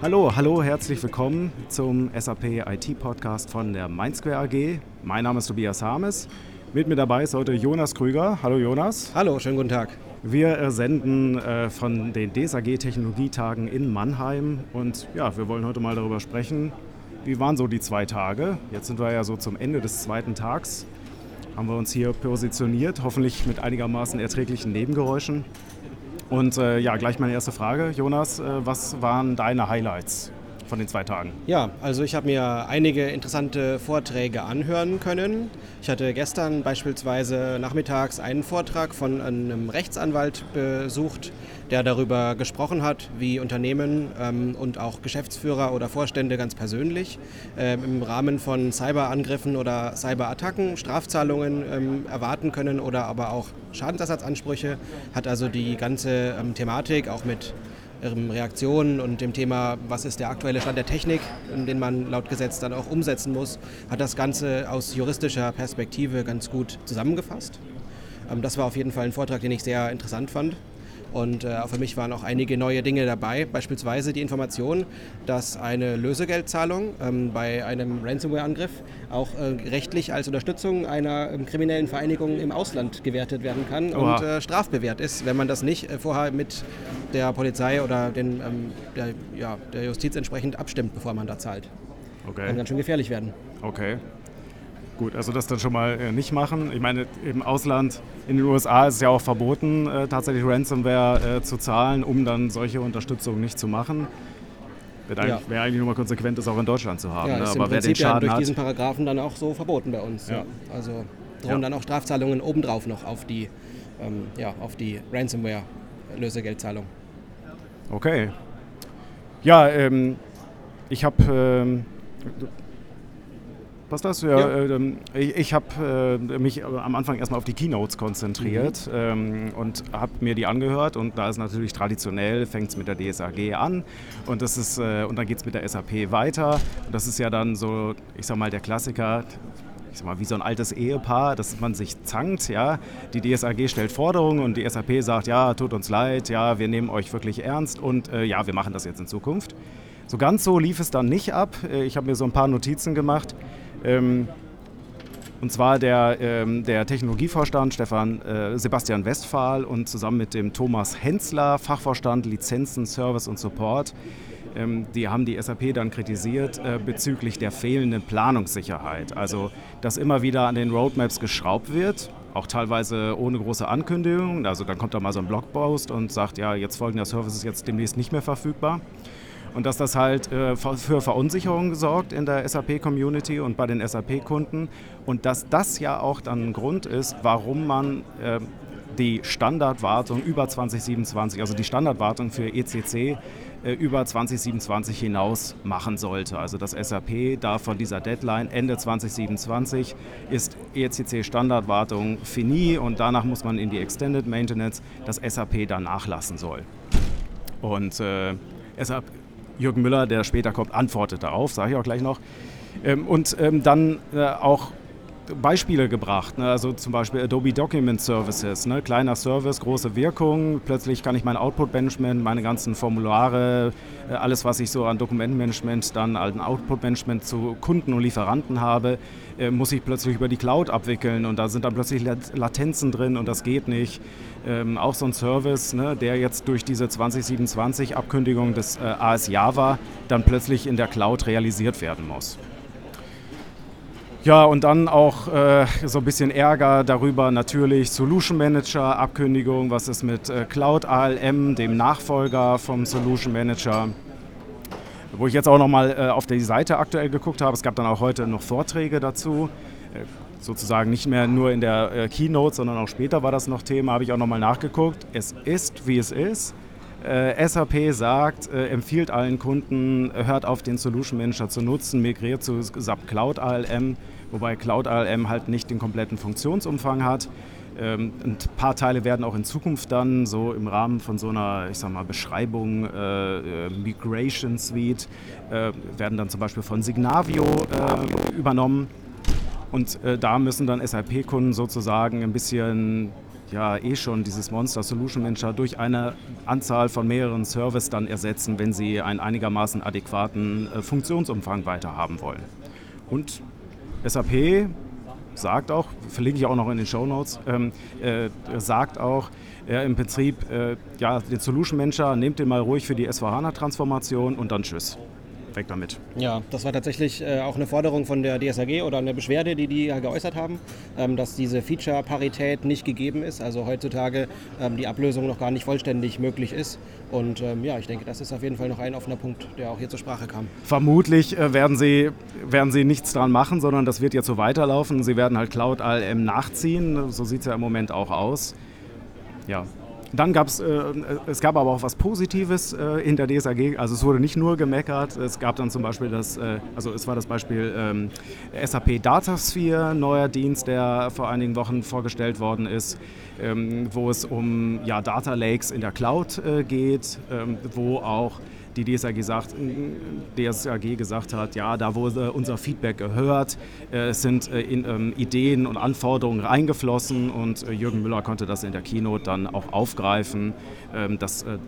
Hallo, hallo, herzlich willkommen zum SAP IT Podcast von der Mindsquare AG. Mein Name ist Tobias Harmes. Mit mir dabei ist heute Jonas Krüger. Hallo Jonas. Hallo, schönen guten Tag. Wir senden äh, von den DSAG Technologietagen in Mannheim und ja, wir wollen heute mal darüber sprechen, wie waren so die zwei Tage. Jetzt sind wir ja so zum Ende des zweiten Tags, haben wir uns hier positioniert, hoffentlich mit einigermaßen erträglichen Nebengeräuschen. Und äh, ja, gleich meine erste Frage, Jonas, äh, was waren deine Highlights von den zwei Tagen? Ja, also ich habe mir einige interessante Vorträge anhören können. Ich hatte gestern beispielsweise nachmittags einen Vortrag von einem Rechtsanwalt besucht, der darüber gesprochen hat, wie Unternehmen ähm, und auch Geschäftsführer oder Vorstände ganz persönlich äh, im Rahmen von Cyberangriffen oder Cyberattacken Strafzahlungen ähm, erwarten können oder aber auch Schadensersatzansprüche. Hat also die ganze ähm, Thematik auch mit Reaktionen und dem Thema, was ist der aktuelle Stand der Technik, den man laut Gesetz dann auch umsetzen muss, hat das Ganze aus juristischer Perspektive ganz gut zusammengefasst. Ähm, das war auf jeden Fall ein Vortrag, den ich sehr interessant fand. Und äh, für mich waren auch einige neue Dinge dabei, beispielsweise die Information, dass eine Lösegeldzahlung ähm, bei einem Ransomware-Angriff auch äh, rechtlich als Unterstützung einer ähm, kriminellen Vereinigung im Ausland gewertet werden kann Oha. und äh, strafbewehrt ist, wenn man das nicht äh, vorher mit der Polizei oder den, ähm, der, ja, der Justiz entsprechend abstimmt, bevor man da zahlt. Okay. Kann ganz schön gefährlich werden. Okay. Gut, also das dann schon mal äh, nicht machen. Ich meine, im Ausland, in den USA ist es ja auch verboten, äh, tatsächlich Ransomware äh, zu zahlen, um dann solche Unterstützung nicht zu machen. Wäre eigentlich, ja. wär eigentlich nur mal konsequent, das auch in Deutschland zu haben. Ja, ne? ist Aber den Schaden ja durch hat, diesen Paragraphen dann auch so verboten bei uns. Ja. Also drohen ja. dann auch Strafzahlungen obendrauf noch auf die, ähm, ja, auf die Ransomware-Lösegeldzahlung. Okay. Ja, ähm, ich habe... Ähm, Passt das? Ja, ja. Äh, ähm, ich, ich habe äh, mich am Anfang erstmal auf die Keynotes konzentriert mhm. ähm, und habe mir die angehört und da ist natürlich traditionell, fängt es mit der DSAG an und, das ist, äh, und dann geht es mit der SAP weiter und das ist ja dann so, ich sag mal, der Klassiker, ich sag mal, wie so ein altes Ehepaar, dass man sich zankt, ja. Die DSAG stellt Forderungen und die SAP sagt, ja, tut uns leid, ja, wir nehmen euch wirklich ernst und äh, ja, wir machen das jetzt in Zukunft. So ganz so lief es dann nicht ab. Äh, ich habe mir so ein paar Notizen gemacht. Ähm, und zwar der, ähm, der Technologievorstand Stefan äh, Sebastian Westphal und zusammen mit dem Thomas Hensler, Fachvorstand Lizenzen, Service und Support, ähm, die haben die SAP dann kritisiert äh, bezüglich der fehlenden Planungssicherheit. Also, dass immer wieder an den Roadmaps geschraubt wird, auch teilweise ohne große Ankündigung. Also, dann kommt da mal so ein Blogpost und sagt, ja, jetzt folgender Service ist jetzt demnächst nicht mehr verfügbar und dass das halt äh, für Verunsicherung sorgt in der SAP-Community und bei den SAP-Kunden und dass das ja auch dann ein Grund ist, warum man äh, die Standardwartung über 2027, also die Standardwartung für ECC äh, über 2027 hinaus machen sollte. Also das SAP da von dieser Deadline Ende 2027 ist ECC Standardwartung fini und danach muss man in die Extended Maintenance das SAP dann nachlassen soll. Und äh, SAP, Jürgen Müller, der später kommt, antwortet darauf, sage ich auch gleich noch. Ähm, und ähm, dann äh, auch Beispiele gebracht, ne? also zum Beispiel Adobe Document Services, ne? kleiner Service, große Wirkung, plötzlich kann ich mein Output-Management, meine ganzen Formulare, äh, alles was ich so an Dokumentmanagement, dann an Output-Management zu Kunden und Lieferanten habe, äh, muss ich plötzlich über die Cloud abwickeln und da sind dann plötzlich Latenzen drin und das geht nicht ähm, auch so ein Service, ne, der jetzt durch diese 2027-Abkündigung des äh, AS Java dann plötzlich in der Cloud realisiert werden muss. Ja, und dann auch äh, so ein bisschen Ärger darüber natürlich Solution Manager, Abkündigung, was ist mit äh, Cloud ALM, dem Nachfolger vom Solution Manager. Wo ich jetzt auch nochmal äh, auf die Seite aktuell geguckt habe, es gab dann auch heute noch Vorträge dazu. Äh, sozusagen nicht mehr nur in der äh, Keynote, sondern auch später war das noch Thema, habe ich auch nochmal nachgeguckt. Es ist, wie es ist. Äh, SAP sagt, empfiehlt allen Kunden, hört auf, den Solution Manager zu nutzen, migriert zu SAP Cloud ALM, wobei Cloud ALM halt nicht den kompletten Funktionsumfang hat. Ähm, ein paar Teile werden auch in Zukunft dann so im Rahmen von so einer, ich sag mal, Beschreibung äh, äh Migration Suite, äh, werden dann zum Beispiel von Signavio äh, übernommen. Und äh, da müssen dann SAP-Kunden sozusagen ein bisschen ja eh schon dieses Monster Solution Manager durch eine Anzahl von mehreren Services dann ersetzen, wenn sie einen einigermaßen adäquaten äh, Funktionsumfang weiter haben wollen. Und SAP sagt auch, verlinke ich auch noch in den Show Notes, ähm, äh, sagt auch, äh, im Prinzip, äh, ja, den Solution Manager, nehmt den mal ruhig für die S4HANA-Transformation und dann tschüss weg damit. Ja, das war tatsächlich äh, auch eine Forderung von der DSAG oder eine Beschwerde, die die geäußert haben, ähm, dass diese Feature-Parität nicht gegeben ist, also heutzutage ähm, die Ablösung noch gar nicht vollständig möglich ist. Und ähm, ja, ich denke, das ist auf jeden Fall noch ein offener Punkt, der auch hier zur Sprache kam. Vermutlich äh, werden, sie, werden sie nichts dran machen, sondern das wird jetzt so weiterlaufen. Sie werden halt Cloud ALM nachziehen, so sieht es ja im Moment auch aus. Ja, dann gab es, äh, es gab aber auch was Positives äh, in der DSAG. Also es wurde nicht nur gemeckert, es gab dann zum Beispiel das, äh, also es war das Beispiel ähm, SAP Datasphere, neuer Dienst, der vor einigen Wochen vorgestellt worden ist, ähm, wo es um ja, Data Lakes in der Cloud äh, geht, ähm, wo auch die DSAG, gesagt, DSAG gesagt hat, ja, da wurde unser Feedback gehört, äh, es sind äh, in, ähm, Ideen und Anforderungen reingeflossen und äh, Jürgen Müller konnte das in der Keynote dann auch aufgreifen, ähm, dass ähm,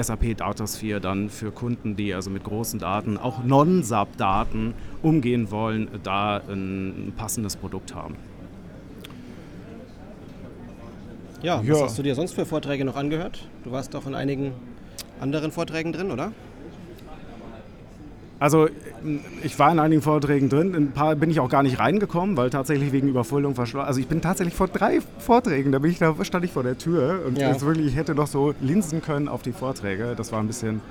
SAP Datasphere dann für Kunden, die also mit großen Daten, auch Non-SAP-Daten umgehen wollen, da ein passendes Produkt haben. Ja, was ja. hast du dir sonst für Vorträge noch angehört? Du warst doch in einigen anderen Vorträgen drin, oder? Also ich war in einigen Vorträgen drin, in ein paar bin ich auch gar nicht reingekommen, weil tatsächlich wegen Überfüllung verschlossen. Also ich bin tatsächlich vor drei Vorträgen, da, bin ich, da stand ich vor der Tür und ja. wirklich, ich hätte noch so linsen können auf die Vorträge. Das war ein bisschen.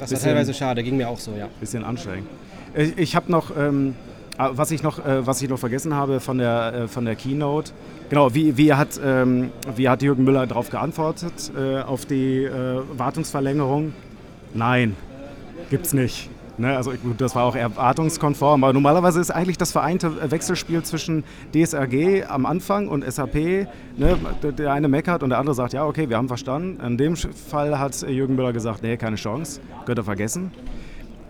Das war teilweise schade, ging mir auch so, ja. Bisschen anstrengend. Ich, ich habe noch, ähm, was ich noch, äh, was ich noch vergessen habe von der, äh, von der Keynote. Genau, wie, wie, hat, ähm, wie hat Jürgen Müller darauf geantwortet, äh, auf die Wartungsverlängerung? Nein, gibt's nicht. Ne, also gut, das war auch erwartungskonform, aber normalerweise ist eigentlich das vereinte Wechselspiel zwischen DSRG am Anfang und SAP. Ne, der eine meckert und der andere sagt, ja, okay, wir haben verstanden. In dem Fall hat Jürgen Müller gesagt, nee, keine Chance, könnt ihr vergessen.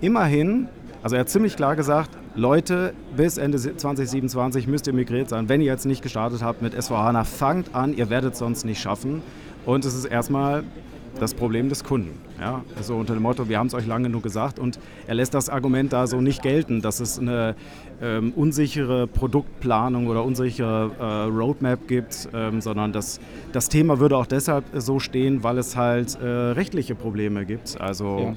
Immerhin also er hat ziemlich klar gesagt, Leute, bis Ende 2027 müsst ihr migriert sein. Wenn ihr jetzt nicht gestartet habt mit S4HANA, fangt an, ihr werdet es sonst nicht schaffen. Und es ist erstmal das Problem des Kunden. Ja? Also unter dem Motto, wir haben es euch lange genug gesagt und er lässt das Argument da so nicht gelten, dass es eine ähm, unsichere Produktplanung oder unsichere äh, Roadmap gibt, ähm, sondern das, das Thema würde auch deshalb so stehen, weil es halt äh, rechtliche Probleme gibt. Also ja.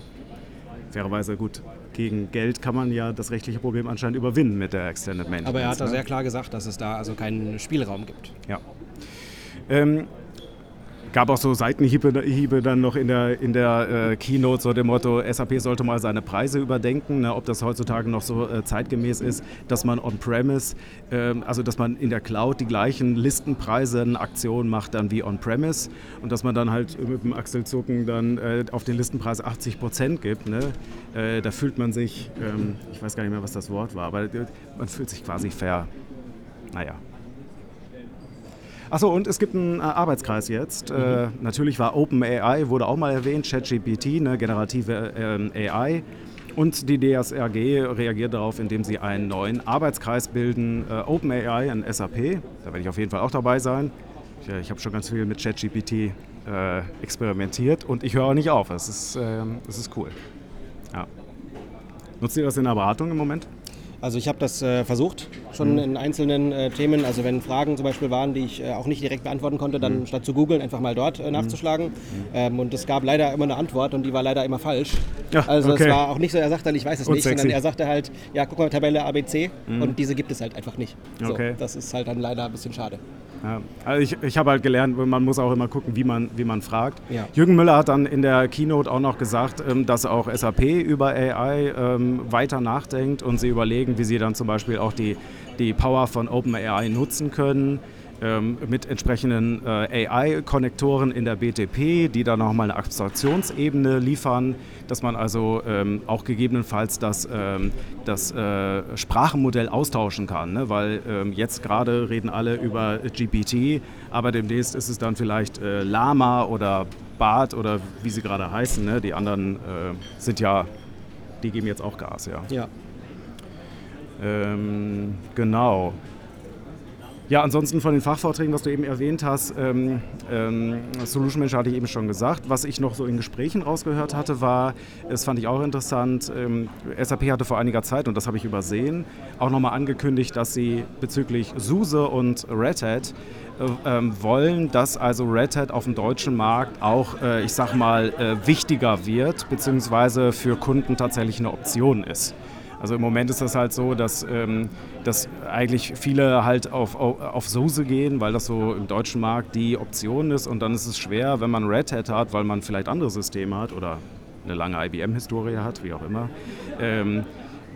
fairerweise gut, gegen Geld kann man ja das rechtliche Problem anscheinend überwinden mit der Extended Maintenance. Aber er hat da ne? sehr klar gesagt, dass es da also keinen Spielraum gibt. Ja. Ähm, gab auch so Seitenhiebe Hiebe dann noch in der, in der äh, Keynote, so dem Motto, SAP sollte mal seine Preise überdenken, ne, ob das heutzutage noch so äh, zeitgemäß ist, dass man on-premise, äh, also dass man in der Cloud die gleichen Listenpreise in Aktionen macht dann wie on-premise und dass man dann halt mit dem Achselzucken dann äh, auf den Listenpreis 80 Prozent gibt. Ne? Äh, da fühlt man sich, ähm, ich weiß gar nicht mehr, was das Wort war, aber äh, man fühlt sich quasi fair. Naja, Achso, und es gibt einen äh, Arbeitskreis jetzt. Mhm. Äh, natürlich war OpenAI, wurde auch mal erwähnt, ChatGPT, ne, generative äh, AI. Und die DSRG reagiert darauf, indem sie einen neuen Arbeitskreis bilden, äh, OpenAI in SAP. Da werde ich auf jeden Fall auch dabei sein. Ich, äh, ich habe schon ganz viel mit ChatGPT äh, experimentiert und ich höre auch nicht auf. Es ist, ähm, es ist cool. Ja. Nutzt ihr das in der Beratung im Moment? Also ich habe das äh, versucht, schon mhm. in einzelnen äh, Themen. Also wenn Fragen zum Beispiel waren, die ich äh, auch nicht direkt beantworten konnte, dann mhm. statt zu googeln einfach mal dort äh, nachzuschlagen. Mhm. Ähm, und es gab leider immer eine Antwort und die war leider immer falsch. Ja, also okay. es war auch nicht so, er sagte dann, ich weiß es und nicht, sondern er sagte halt, ja guck mal Tabelle ABC mhm. und diese gibt es halt einfach nicht. So, okay. Das ist halt dann leider ein bisschen schade. Ja, also ich, ich habe halt gelernt, man muss auch immer gucken, wie man, wie man fragt. Ja. Jürgen Müller hat dann in der Keynote auch noch gesagt, ähm, dass auch SAP über AI ähm, weiter nachdenkt und sie überlegen, wie sie dann zum Beispiel auch die, die Power von OpenAI nutzen können ähm, mit entsprechenden äh, AI-Konnektoren in der BTP, die dann nochmal eine Abstraktionsebene liefern, dass man also ähm, auch gegebenenfalls das, ähm, das äh, Sprachenmodell austauschen kann, ne? weil ähm, jetzt gerade reden alle über GPT, aber demnächst ist es dann vielleicht äh, Lama oder Bart oder wie sie gerade heißen. Ne? Die anderen äh, sind ja, die geben jetzt auch Gas, ja. Ja. Ähm, genau. Ja, ansonsten von den Fachvorträgen, was du eben erwähnt hast, ähm, ähm, Solution Manager hatte ich eben schon gesagt. Was ich noch so in Gesprächen rausgehört hatte, war, das fand ich auch interessant, ähm, SAP hatte vor einiger Zeit, und das habe ich übersehen, auch nochmal angekündigt, dass sie bezüglich SUSE und Red Hat äh, ähm, wollen, dass also Red Hat auf dem deutschen Markt auch, äh, ich sag mal, äh, wichtiger wird, beziehungsweise für Kunden tatsächlich eine Option ist. Also im Moment ist das halt so, dass, ähm, dass eigentlich viele halt auf, auf, auf SUSE gehen, weil das so im deutschen Markt die Option ist und dann ist es schwer, wenn man Red Hat hat, weil man vielleicht andere Systeme hat oder eine lange IBM-Historie hat, wie auch immer. Ähm,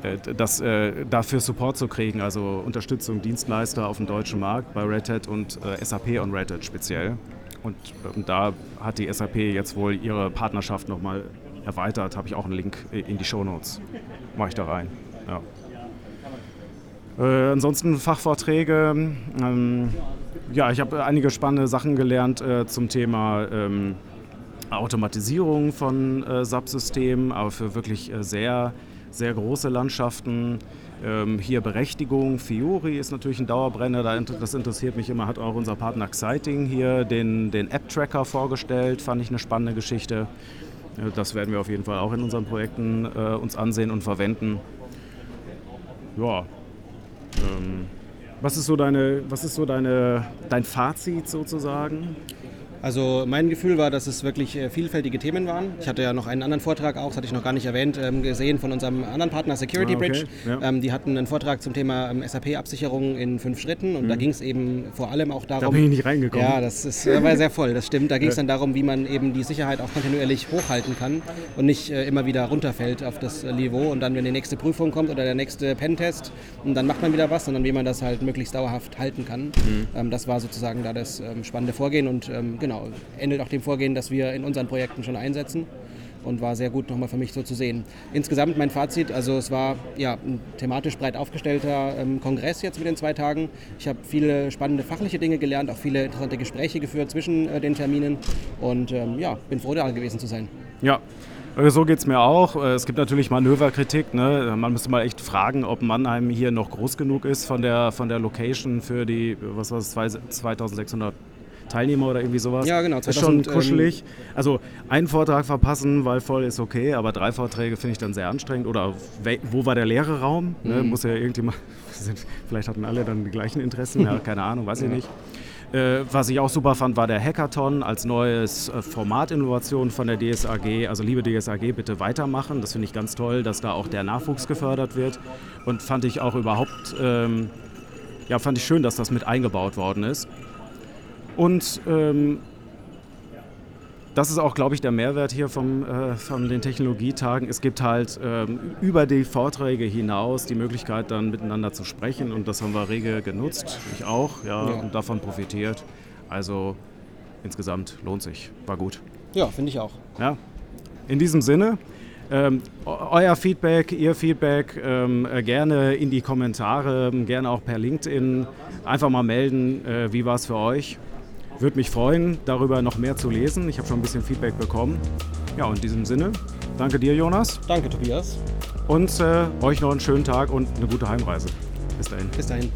äh, das, äh, dafür Support zu kriegen, also Unterstützung Dienstleister auf dem deutschen Markt bei Red Hat und äh, SAP und Red Hat speziell. Und, und ähm, da hat die SAP jetzt wohl ihre Partnerschaft nochmal erweitert, habe ich auch einen Link in die Show Notes. Mache ich da rein. Ja. Äh, ansonsten Fachvorträge. Ähm, ja, ich habe einige spannende Sachen gelernt äh, zum Thema ähm, Automatisierung von äh, Subsystemen, aber für wirklich äh, sehr, sehr große Landschaften. Ähm, hier Berechtigung, Fiori ist natürlich ein Dauerbrenner, das interessiert mich immer, hat auch unser Partner Exciting hier den, den App-Tracker vorgestellt, fand ich eine spannende Geschichte. Das werden wir auf jeden Fall auch in unseren Projekten äh, uns ansehen und verwenden. Ja. Ähm, was ist so deine, was ist so deine, dein Fazit sozusagen? Also mein Gefühl war, dass es wirklich äh, vielfältige Themen waren. Ich hatte ja noch einen anderen Vortrag auch, das hatte ich noch gar nicht erwähnt, ähm, gesehen von unserem anderen Partner Security ah, okay. Bridge. Ja. Ähm, die hatten einen Vortrag zum Thema ähm, SAP-Absicherung in fünf Schritten und mhm. da ging es eben vor allem auch darum... Da bin ich nicht reingekommen. Ja, das ist, war sehr voll, das stimmt. Da ging es dann darum, wie man eben die Sicherheit auch kontinuierlich hochhalten kann und nicht äh, immer wieder runterfällt auf das Niveau und dann, wenn die nächste Prüfung kommt oder der nächste Pentest, und dann macht man wieder was, sondern wie man das halt möglichst dauerhaft halten kann. Mhm. das war sozusagen da das spannende Vorgehen und genau, ähnelt auch dem Vorgehen, das wir in unseren Projekten schon einsetzen und war sehr gut nochmal für mich so zu sehen. Insgesamt mein Fazit, also es war ja ein thematisch breit aufgestellter ähm, Kongress jetzt mit den zwei Tagen. Ich habe viele spannende fachliche Dinge gelernt, auch viele interessante Gespräche geführt zwischen äh, den Terminen und ähm, ja, bin froh da gewesen zu sein. Ja, äh, so geht es mir auch. Äh, es gibt natürlich Manöverkritik. Ne? Man müsste mal echt fragen, ob Mannheim hier noch groß genug ist von der, von der Location für die, was war es, 2600 Teilnehmer oder irgendwie sowas. Ja, genau. 2000, ist schon ähm, kuschelig. Also einen Vortrag verpassen, weil voll ist okay, aber drei Vorträge finde ich dann sehr anstrengend. Oder wo war der leere Raum? Ne? Mhm. Muss ja irgendjemand, vielleicht hatten alle dann die gleichen Interessen, ja, keine Ahnung, weiß ich nicht. Äh, was ich auch super fand, war der Hackathon als neues äh, Formatinnovation von der DSAG. Also liebe DSAG, bitte weitermachen. Das finde ich ganz toll, dass da auch der Nachwuchs gefördert wird. Und fand ich auch überhaupt, ähm, ja, fand ich schön, dass das mit eingebaut worden ist. Und ähm, das ist auch, glaube ich, der Mehrwert hier vom, äh, von den Technologietagen. Es gibt halt ähm, über die Vorträge hinaus die Möglichkeit, dann miteinander zu sprechen. Und das haben wir rege genutzt. Ich auch, ja, ja. und davon profitiert. Also insgesamt lohnt sich. War gut. Ja, finde ich auch. Ja. In diesem Sinne, ähm, euer Feedback, Ihr Feedback ähm, äh, gerne in die Kommentare, gerne auch per LinkedIn. Einfach mal melden, äh, wie war es für euch. Würde mich freuen, darüber noch mehr zu lesen. Ich habe schon ein bisschen Feedback bekommen. Ja, und in diesem Sinne, danke dir, Jonas. Danke, Tobias. Und äh, euch noch einen schönen Tag und eine gute Heimreise. Bis dahin. Bis dahin.